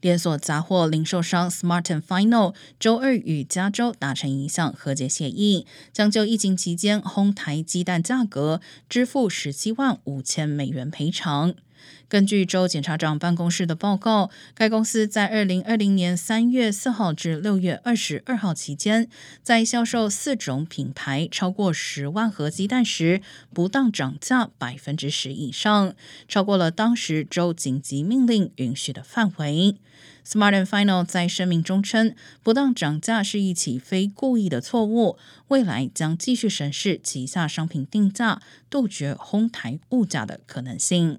连锁杂货零售商 Smart and Final 周二与加州达成一项和解协议，将就疫情期间哄抬鸡蛋价格支付十七万五千美元赔偿。根据州检察长办公室的报告，该公司在二零二零年三月四号至六月二十二号期间，在销售四种品牌超过十万盒鸡蛋时，不当涨价百分之十以上，超过了当时州紧急命令允许的范围。Smart and Final 在声明中称，不当涨价是一起非故意的错误，未来将继续审视旗下商品定价，杜绝哄抬物价的可能性。